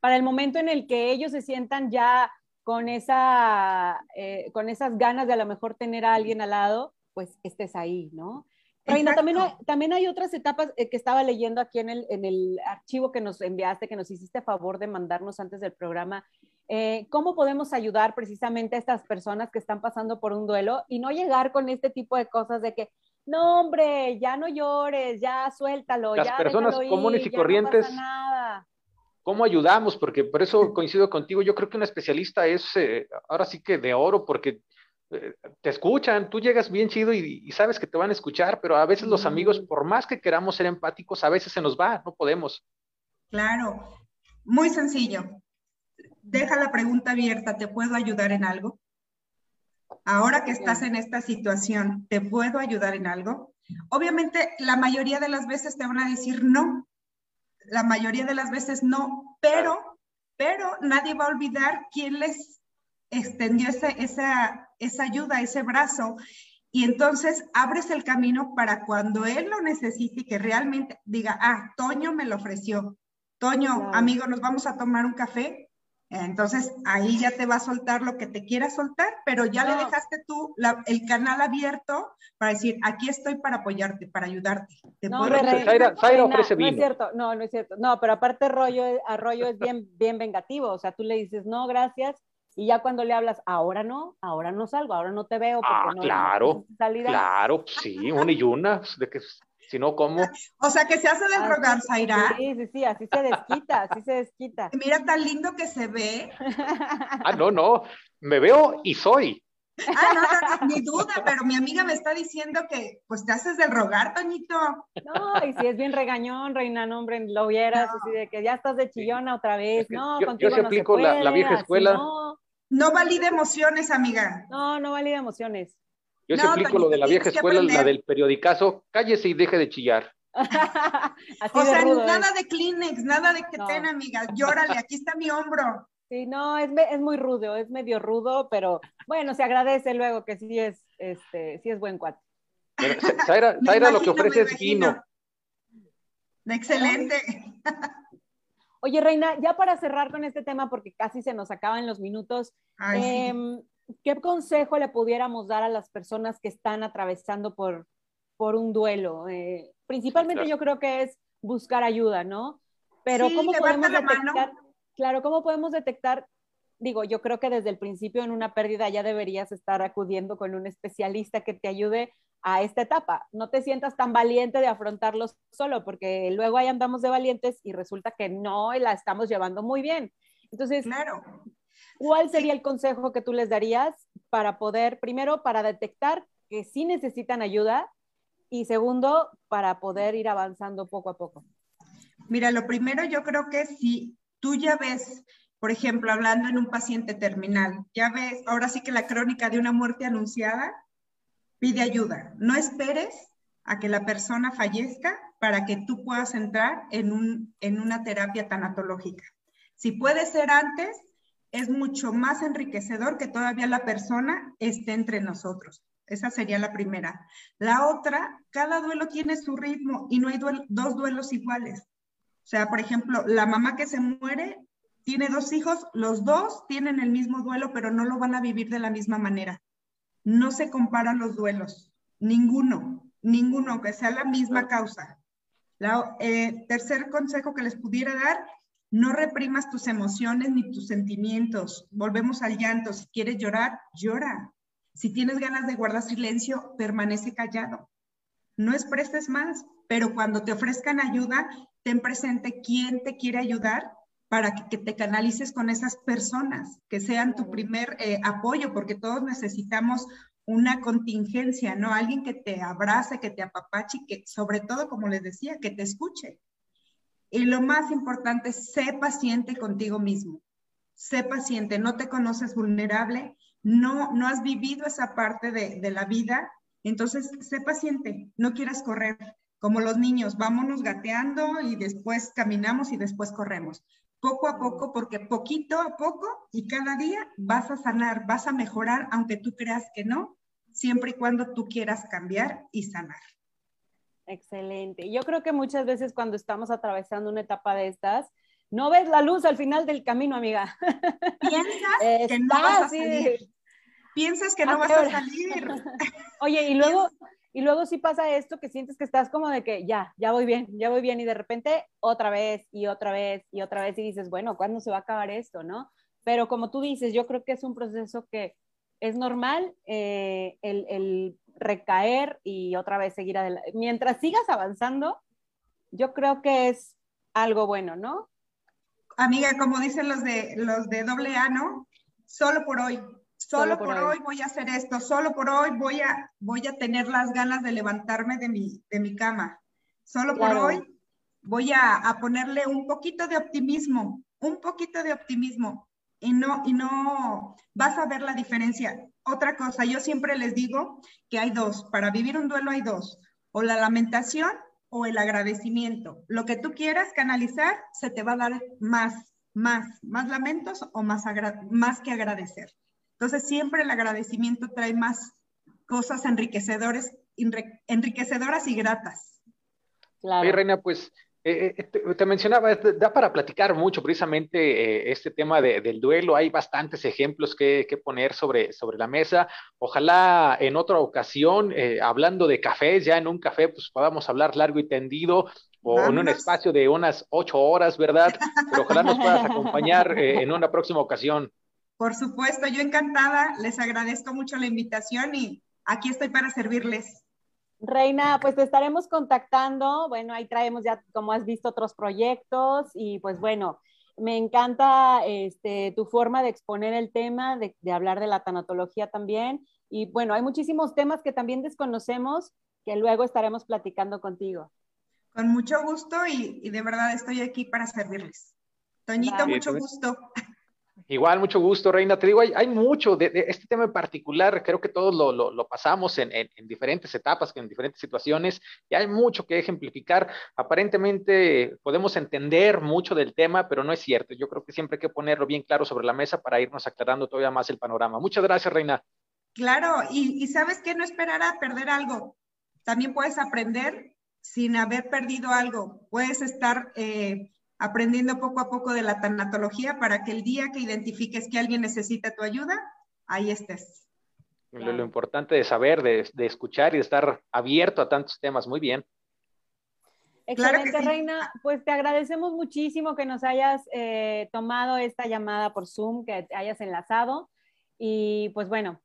Para el momento en el que ellos se sientan ya con, esa, eh, con esas ganas de a lo mejor tener a alguien al lado, pues estés ahí, ¿no? Reina, también hay, también hay otras etapas eh, que estaba leyendo aquí en el, en el archivo que nos enviaste, que nos hiciste favor de mandarnos antes del programa. Eh, ¿Cómo podemos ayudar precisamente a estas personas que están pasando por un duelo y no llegar con este tipo de cosas de que, no, hombre, ya no llores, ya suéltalo. Las ya personas comunes y corrientes. ¿Cómo ayudamos? Porque por eso coincido contigo. Yo creo que un especialista es eh, ahora sí que de oro, porque eh, te escuchan, tú llegas bien chido y, sabes que te van a escuchar, pero a veces los amigos, por más que queramos ser empáticos, a veces se nos va, no podemos. Claro, muy sencillo. Deja la pregunta abierta, ¿te puedo ayudar en algo? Ahora que estás en esta situación, ¿te puedo ayudar en algo? Obviamente, la mayoría de las veces te van a decir no, la mayoría de las veces no, pero, pero nadie va a olvidar quién les extendió esa, esa, esa ayuda, ese brazo. Y entonces abres el camino para cuando él lo necesite y que realmente diga, ah, Toño me lo ofreció. Toño, amigo, nos vamos a tomar un café. Entonces ahí ya te va a soltar lo que te quiera soltar, pero ya le dejaste tú el canal abierto para decir, aquí estoy para apoyarte, para ayudarte. no, ofrece vino. No es cierto, no, no es cierto. No, pero aparte Arroyo, Arroyo es bien, bien vengativo, o sea, tú le dices, no, gracias, y ya cuando le hablas, ahora no, ahora no salgo, ahora no te veo. Porque ah, no claro, claro, sí, una y una, de que si no, ¿cómo? O sea, que se hace del rogar, Zaira. Sí, sí, sí, así se desquita, así se desquita. Mira tan lindo que se ve. Ah, no, no, me veo y soy. Ah, no, no, no, ni duda, pero mi amiga me está diciendo que pues te haces del rogar, Toñito. No, y si es bien regañón, reina, no, hombre, lo vieras, así de que ya estás de chillona otra vez, no, yo, contigo yo aplico la, vieja escuela. No. no valida emociones, amiga. No, no valida emociones. Yo no, explico lo de la vieja escuela, la del periodicazo, cállese y deje de chillar. o sea, nada de Kleenex, nada de que ten, amiga, llórale, aquí está mi hombro. Sí, no, es, es, muy rudo, es medio rudo, pero bueno, se agradece luego que sí es, este, sí es buen cuate. Zaira, lo que ofrece es vino. Excelente. Oye, Reina, ya para cerrar con este tema, porque casi se nos acaban los minutos, em, ¿qué consejo le pudiéramos dar a las personas que están atravesando por, por un duelo? Eh, principalmente yo creo que es buscar ayuda, ¿no? Pero ¿cómo podemos detectar? Claro, ¿cómo podemos detectar? Digo, yo creo que desde el principio en una pérdida ya deberías estar acudiendo con un especialista que te ayude a esta etapa. No te sientas tan valiente de afrontarlo solo, porque luego ahí andamos de valientes y resulta que no la estamos llevando muy bien. Entonces, claro. ¿Cuál sería el consejo que tú les darías para poder, primero, para detectar que sí necesitan ayuda y segundo, para poder ir avanzando poco a poco? Mira, lo primero yo creo que si tú ya ves, por ejemplo, hablando en un paciente terminal, ya ves, ahora sí que la crónica de una muerte anunciada, pide ayuda. No esperes a que la persona fallezca para que tú puedas entrar en, un, en una terapia tanatológica. Si puede ser antes, es mucho más enriquecedor que todavía la persona esté entre nosotros. Esa sería la primera. La otra, cada duelo tiene su ritmo y no hay dos duelos iguales. O sea, por ejemplo, la mamá que se muere tiene dos hijos, los dos tienen el mismo duelo, pero no lo van a vivir de la misma manera. No se comparan los duelos, ninguno, ninguno, aunque sea la misma causa. La, eh, tercer consejo que les pudiera dar no reprimas tus emociones ni tus sentimientos. Volvemos al llanto. Si quieres llorar, llora. Si tienes ganas de guardar silencio, permanece callado. No expreses más, pero cuando te ofrezcan ayuda, ten presente quién te quiere ayudar para que, te canalices con esas personas, que sean tu primer eh, apoyo, porque todos necesitamos una contingencia, ¿no? Alguien que te abrace, que te apapache que, sobre todo, como les decía, que te escuche. Y lo más importante, sé paciente contigo mismo. Sé paciente, no te conoces vulnerable, no, no has vivido esa parte de, la vida. Entonces, sé paciente, no quieras correr. Como los niños, vámonos gateando y después caminamos y después corremos. Poco a poco, porque poquito a poco y cada día vas a sanar, vas a mejorar, aunque tú creas que no, siempre y cuando tú quieras cambiar y sanar. Excelente. Yo creo que muchas veces cuando estamos atravesando una etapa de estas, no ves la luz al final del camino, amiga. Piensas que no vas a salir. Piensas que no vas a salir. Oye, y luego, y luego sí pasa esto que sientes que estás como de que ya, ya voy bien, ya voy bien, y de repente otra vez y otra vez y otra vez y dices, bueno, ¿cuándo se va a acabar esto, no? Pero como tú dices, yo creo que es un proceso que es normal eh, el recaer y otra vez seguir adelante. Mientras sigas avanzando, yo creo que es algo bueno, ¿no? Amiga, como dicen los de los de doble A, ¿no? Solo por hoy, solo, por, hoy. voy a hacer esto, solo por hoy voy a voy a tener las ganas de levantarme de mi de mi cama. Solo por hoy voy a, a ponerle un poquito de optimismo, un poquito de optimismo. Y no, y no vas a ver la diferencia. Otra cosa, yo siempre les digo que hay dos, para vivir un duelo hay dos, o la lamentación o el agradecimiento. Lo que tú quieras canalizar se te va a dar más, más, más lamentos o más, más que agradecer. Entonces siempre el agradecimiento trae más cosas enriquecedores, enriquecedoras y gratas. Claro. Reina, pues eh, eh, te, mencionaba, da para platicar mucho precisamente eh, este tema del duelo. Hay bastantes ejemplos que, poner sobre, sobre la mesa. Ojalá en otra ocasión, hablando de cafés, ya en un café, pues podamos hablar largo y tendido o en un espacio de unas ocho horas, ¿verdad? Pero ojalá nos puedas acompañar en una próxima ocasión. Por supuesto, yo encantada. Les agradezco mucho la invitación y aquí estoy para servirles. Reina, pues te estaremos contactando. Bueno, ahí traemos ya, como has visto, otros proyectos y pues bueno, me encanta este, tu forma de exponer el tema, de, hablar de la tanatología también. Y bueno, hay muchísimos temas que también desconocemos que luego estaremos platicando contigo. Con mucho gusto y, de verdad estoy aquí para servirles. Toñito, mucho gusto. Igual, mucho gusto, Reina. Te digo, hay, mucho de, este tema en particular, creo que todos lo, pasamos en, diferentes etapas, en diferentes situaciones, y hay mucho que ejemplificar. Aparentemente podemos entender mucho del tema, pero no es cierto. Yo creo que siempre hay que ponerlo bien claro sobre la mesa para irnos aclarando todavía más el panorama. Muchas gracias, Reina. Claro, y, sabes que no esperar a perder algo. También puedes aprender sin haber perdido algo. Puedes estar... Eh, aprendiendo poco a poco de la tanatología para que el día que identifiques que alguien necesita tu ayuda, ahí estés. Lo, importante de saber, de, escuchar y de estar abierto a tantos temas. Muy bien. Excelente, Reina. Pues te agradecemos muchísimo que nos hayas eh, tomado esta llamada por Zoom, que te hayas enlazado. Y pues bueno,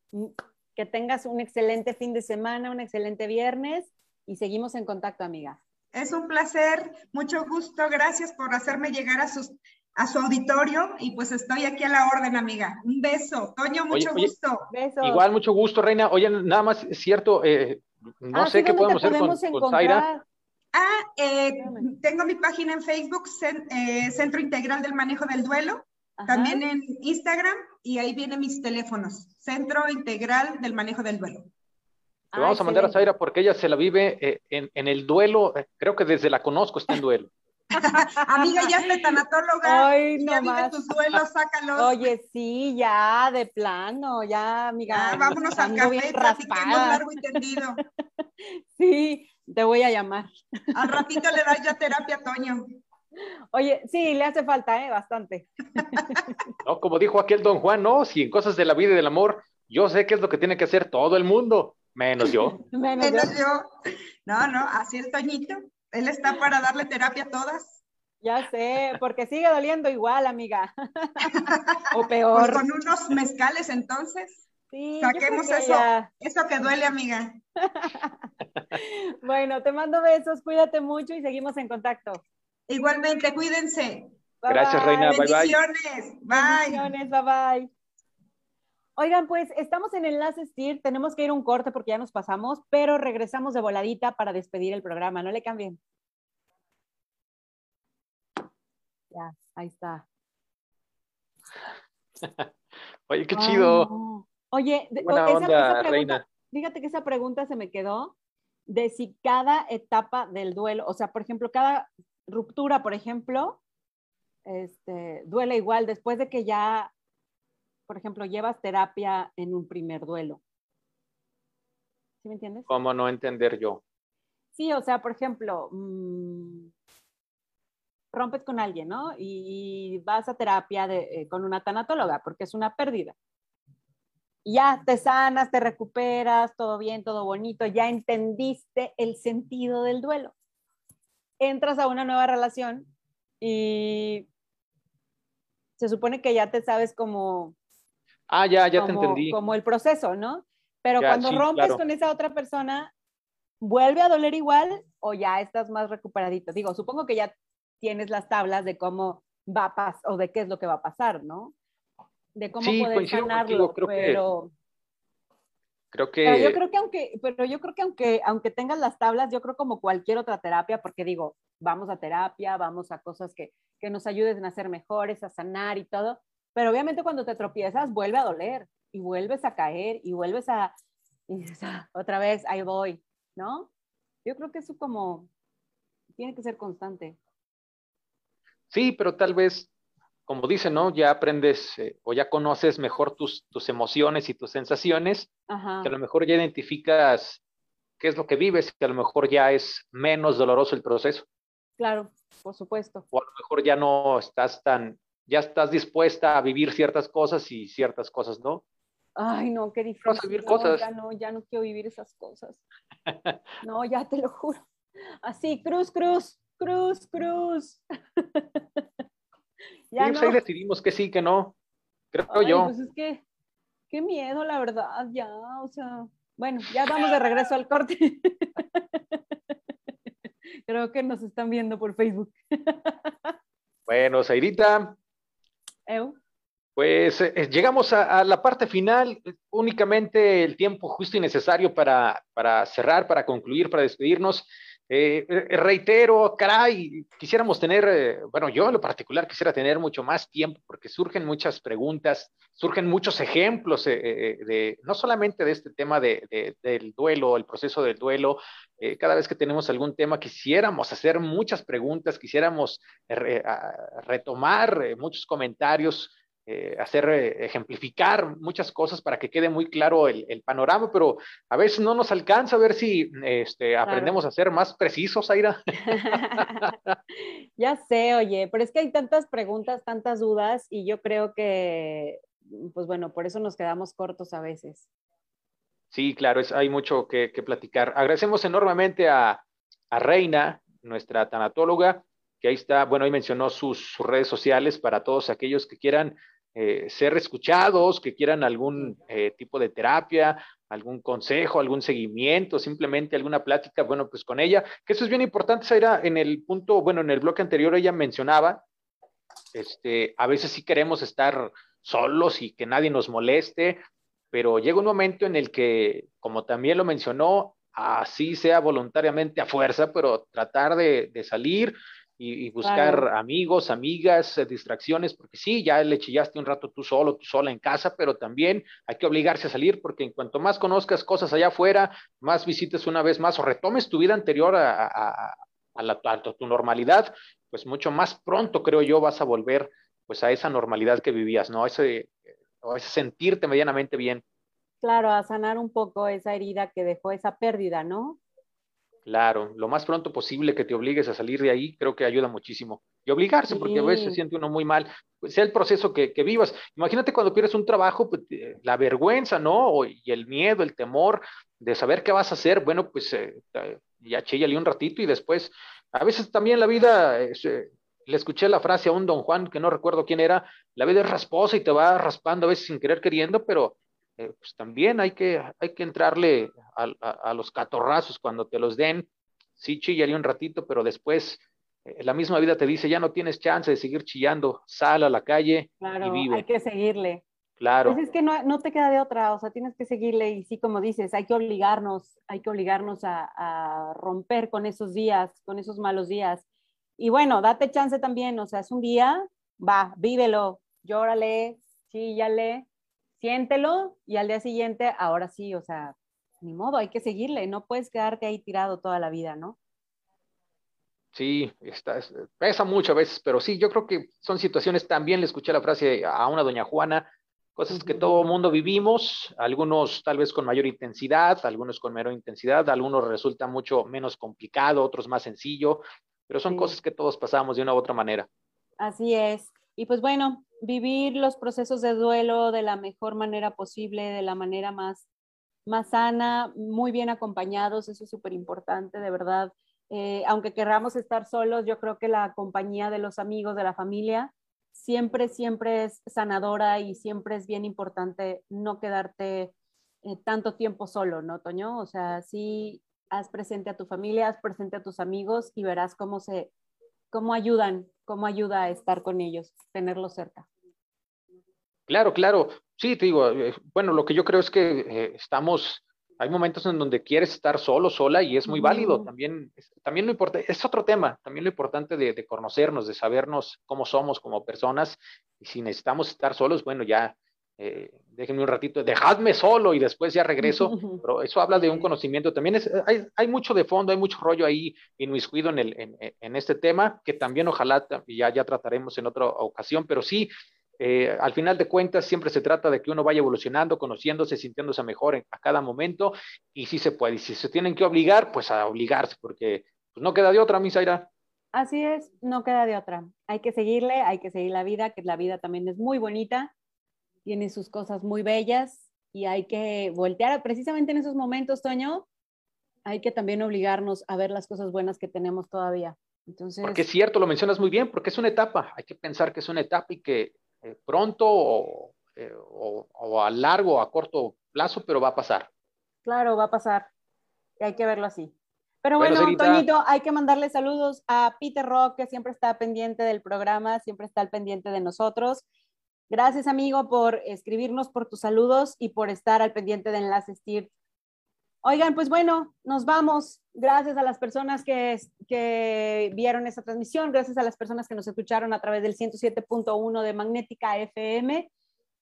que tengas un excelente fin de semana, un excelente viernes y seguimos en contacto, amiga. Es un placer, mucho gusto. Gracias por hacerme llegar a, sus, a su auditorio y pues estoy aquí a la orden, amiga. Un beso. Toño, mucho gusto. Igual, mucho gusto, Reina. Oye, nada más, es cierto, eh, no ah, sé qué podemos hacer con, Zaira. Ah, eh, tengo mi página en Facebook, eh, Centro Integral del Manejo del Duelo. También en Instagram y ahí vienen mis teléfonos. Centro Integral del Manejo del Duelo. Le vamos a mandar a Zaira porque ella se la vive eh, en, el duelo. Eh, creo que desde la conozco está en duelo. Amiga, ya es tanatóloga. Ay, no ya más. tus duelos, sácalos. Oye, sí, ya, de plano, ya, amiga. vámonos al café, platiquemos largo y tendido. sí, te voy a llamar. Al ratito le das ya terapia a Toño. Oye, sí, le hace falta, ¿eh? Bastante. No, como dijo aquel don Juan, no, si en cosas de la vida y del amor, yo sé qué es lo que tiene que hacer todo el mundo. Menos yo. Menos, yo. No, no, así es Toñito. Él está para darle terapia a todas. Ya sé, porque sigue doliendo igual, amiga. o pues peor. con unos mezcales entonces. Sí, Saquemos eso, eso que duele, amiga. bueno, te mando besos, cuídate mucho y seguimos en contacto. Igualmente, cuídense. Gracias, Reina. Bye, bye. Bendiciones. Bye. Bendiciones, bye, bye. Oigan, pues estamos en Enlace STIR, tenemos que ir un corte porque ya nos pasamos, pero regresamos de voladita para despedir el programa, no le cambien. Ya, ahí está. Oye, qué chido. Oye, esa, pregunta, fíjate que esa pregunta se me quedó de si cada etapa del duelo, o sea, por ejemplo, cada ruptura, por ejemplo, este, duele igual después de que ya por ejemplo, llevas terapia en un primer duelo. ¿Sí me entiendes? ¿Cómo no entender yo? Sí, o sea, por ejemplo, mm, rompes con alguien, ¿no? Y vas a terapia eh, con una tanatóloga porque es una pérdida. Ya te sanas, te recuperas, todo bien, todo bonito, ya entendiste el sentido del duelo. Entras a una nueva relación y se supone que ya te sabes como Ah, ya, ya te entendí. Como el proceso, ¿no? Pero cuando rompes con esa otra persona, ¿vuelve a doler igual o ya estás más recuperadito? Digo, supongo que ya tienes las tablas de cómo va a pasar o de qué es lo que va a pasar, ¿no? De cómo poder sanarlo, pero... creo que... Pero yo creo que aunque, pero yo creo que aunque, aunque tengas las tablas, yo creo como cualquier otra terapia, porque digo, vamos a terapia, vamos a cosas que, que nos ayuden a ser mejores, a sanar y todo, Pero obviamente cuando te tropiezas vuelve a doler y vuelves a caer y vuelves a, y ah, otra vez, ahí voy, ¿no? Yo creo que eso como, tiene que ser constante. Sí, pero tal vez, como dicen, ¿no? Ya aprendes eh, o ya conoces mejor tus, tus emociones y tus sensaciones, que a lo mejor ya identificas qué es lo que vives, que a lo mejor ya es menos doloroso el proceso. Claro, por supuesto. O a lo mejor ya no estás tan, ya estás dispuesta a vivir ciertas cosas y ciertas cosas no. Ay, no, qué difícil. No, vivir cosas. Ya no, ya no quiero vivir esas cosas. No, ya te lo juro. Así, cruz, cruz cruz, cruz. ya pues ahí decidimos que sí, que no. Creo yo. Pues es que, qué miedo, la verdad, ya, o sea, bueno, ya vamos de regreso al corte. Creo que nos están viendo por Facebook. bueno, Zairita. Pues eh, llegamos a, la parte final, únicamente el tiempo justo y necesario para, para cerrar, para concluir, para despedirnos. Eh, eh, reitero, caray, quisiéramos tener, eh, bueno, yo en lo particular quisiera tener mucho más tiempo porque surgen muchas preguntas, surgen muchos ejemplos de, no solamente de este tema de, del duelo, el proceso del duelo, cada vez que tenemos algún tema quisiéramos hacer muchas preguntas, quisiéramos retomar muchos comentarios eh, hacer, eh, ejemplificar muchas cosas para que quede muy claro el, panorama, pero a veces no nos alcanza a ver si este, aprendemos a ser más precisos, Aira. ya sé, oye, pero es que hay tantas preguntas, tantas dudas y yo creo que, pues bueno, por eso nos quedamos cortos a veces. Sí, claro, es, hay mucho que, platicar. Agradecemos enormemente a, Reina, nuestra tanatóloga, que ahí está, bueno, ahí mencionó sus, redes sociales para todos aquellos que quieran eh, ser escuchados, que quieran algún eh, tipo de terapia, algún consejo, algún seguimiento, simplemente alguna plática, bueno, pues con ella, que eso es bien importante, era en el punto, bueno, en el bloque anterior ella mencionaba, este, a veces sí queremos estar solos y que nadie nos moleste, pero llega un momento en el que, como también lo mencionó, así sea voluntariamente a fuerza, pero tratar de salir, y, buscar amigos, amigas, eh, distracciones, porque sí, ya le chillaste un rato tú solo, tú sola en casa, pero también hay que obligarse a salir, porque en cuanto más conozcas cosas allá afuera, más visites una vez más o retomes tu vida anterior a, la, tu normalidad, pues mucho más pronto, creo yo, vas a volver pues a esa normalidad que vivías, ¿no? Ese, o ese sentirte medianamente bien. Claro, a sanar un poco esa herida que dejó esa pérdida, ¿no? Claro, lo más pronto posible que te obligues a salir de ahí, creo que ayuda muchísimo. Y obligarse, porque a veces se siente uno muy mal, pues, sea el proceso que, vivas. Imagínate cuando pierdes un trabajo, pues, la vergüenza, ¿no? y el miedo, el temor de saber qué vas a hacer, bueno, pues eh, ya chillale un ratito y después, a veces también la vida, eh, le escuché la frase a un don Juan, que no recuerdo quién era, la vida es rasposa y te va raspando a veces sin querer queriendo, pero eh, pues también hay que, hay que entrarle a, los catorrazos cuando te los den. Sí, chillaría un ratito, pero después eh, la misma vida te dice, ya no tienes chance de seguir chillando, sal a la calle y vive. Hay que seguirle. Claro. Pues es que no, te queda de otra, o sea, tienes que seguirle y sí, como dices, hay que obligarnos, hay que obligarnos a, a romper con esos días, con esos malos días. Y bueno, date chance también, o sea, es un día, va, vívelo, llórale, chíllale, siéntelo y al día siguiente, ahora sí, o sea, ni modo, hay que seguirle, no puedes quedarte ahí tirado toda la vida, ¿no? Sí, está, pesa mucho a veces, pero sí, yo creo que son situaciones, también le escuché la frase a una doña Juana, cosas que todo mundo vivimos, algunos tal vez con mayor intensidad, algunos con menor intensidad, algunos resulta mucho menos complicado, otros más sencillo, pero son cosas que todos pasamos de una u otra manera. Así es. Y pues bueno, vivir los procesos de duelo de la mejor manera posible, de la manera más, más sana, muy bien acompañados, eso es súper importante, de verdad. Eh, aunque queramos estar solos, yo creo que la compañía de los amigos, de la familia, siempre, siempre es sanadora y siempre es bien importante no quedarte eh, tanto tiempo solo, ¿no, Toño? O sea, sí, haz presente a tu familia, haz presente a tus amigos y verás cómo se, cómo ayudan, cómo ayuda a estar con ellos, tenerlos cerca. Claro, claro. Sí, te digo, eh, bueno, lo que yo creo es que eh, estamos hay momentos en donde quieres estar solo, sola y es muy válido. También, también lo importante, es otro tema, también lo importante de, conocernos, de sabernos cómo somos como personas y si necesitamos estar solos, bueno, ya eh, déjenme un ratito, dejadme solo y después ya regreso, pero eso habla de un conocimiento. También es, hay, hay mucho de fondo, hay mucho rollo ahí inmiscuido en, el, en, en este tema que también ojalá ya, ya trataremos en otra ocasión, pero sí eh, al final de cuentas, siempre se trata de que uno vaya evolucionando, conociéndose, sintiéndose mejor a cada momento, y sí se puede. Y si se tienen que obligar, pues a obligarse, porque pues, no queda de otra, Misaira. Así es, no queda de otra. Hay que seguirle, hay que seguir la vida, que la vida también es muy bonita, tiene sus cosas muy bellas, y hay que voltear precisamente en esos momentos, Toño, hay que también obligarnos a ver las cosas buenas que tenemos todavía. Entonces... Porque es cierto, lo mencionas muy bien, porque es una etapa, hay que pensar que es una etapa y que eh, pronto eh, o, a largo o a corto plazo, pero va a pasar. Claro, va a pasar. Y hay que verlo así. Pero bueno, Toñito, hay que mandarle saludos a Peter Rock, que siempre está pendiente del programa, siempre está al pendiente de nosotros. Gracias, amigo, por escribirnos, por tus saludos y por estar al pendiente de Enlaces TIR Oigan, pues bueno, nos vamos. Gracias a las personas que, que vieron esta transmisión, gracias a las personas que nos escucharon a través del 107.1 de Magnética FM.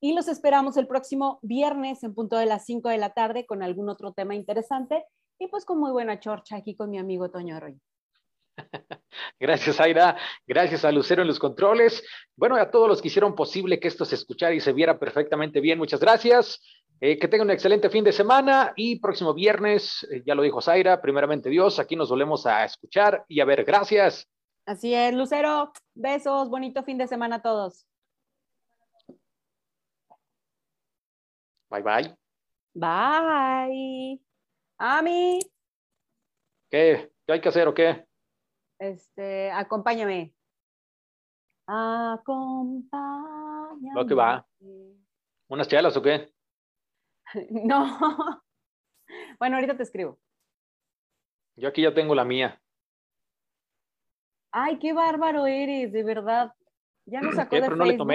Y los esperamos el próximo viernes en punto de las 5 de la tarde con algún otro tema interesante y pues con muy buena chorcha aquí con mi amigo Toño Arroyo. Gracias, Aira. Gracias a Lucero en los controles. Bueno, a todos los que hicieron posible que esto se escuchara y se viera perfectamente bien, muchas gracias. Eh, que tengan un excelente fin de semana y próximo viernes, eh, ya lo dijo Zaira, primeramente Dios, aquí nos volvemos a escuchar y a ver. Gracias. Así es, Lucero. Besos, bonito fin de semana a todos. Bye bye. Bye. Ami. ¿Qué? ¿Qué hay que hacer o qué? Este, acompáñame. Acompáñame. Lo que va. ¿Unas chelas o qué? No. Bueno, ahorita te escribo. Yo aquí ya tengo la mía. Ay, qué bárbaro eres, de verdad. Ya nos sacó de Facebook.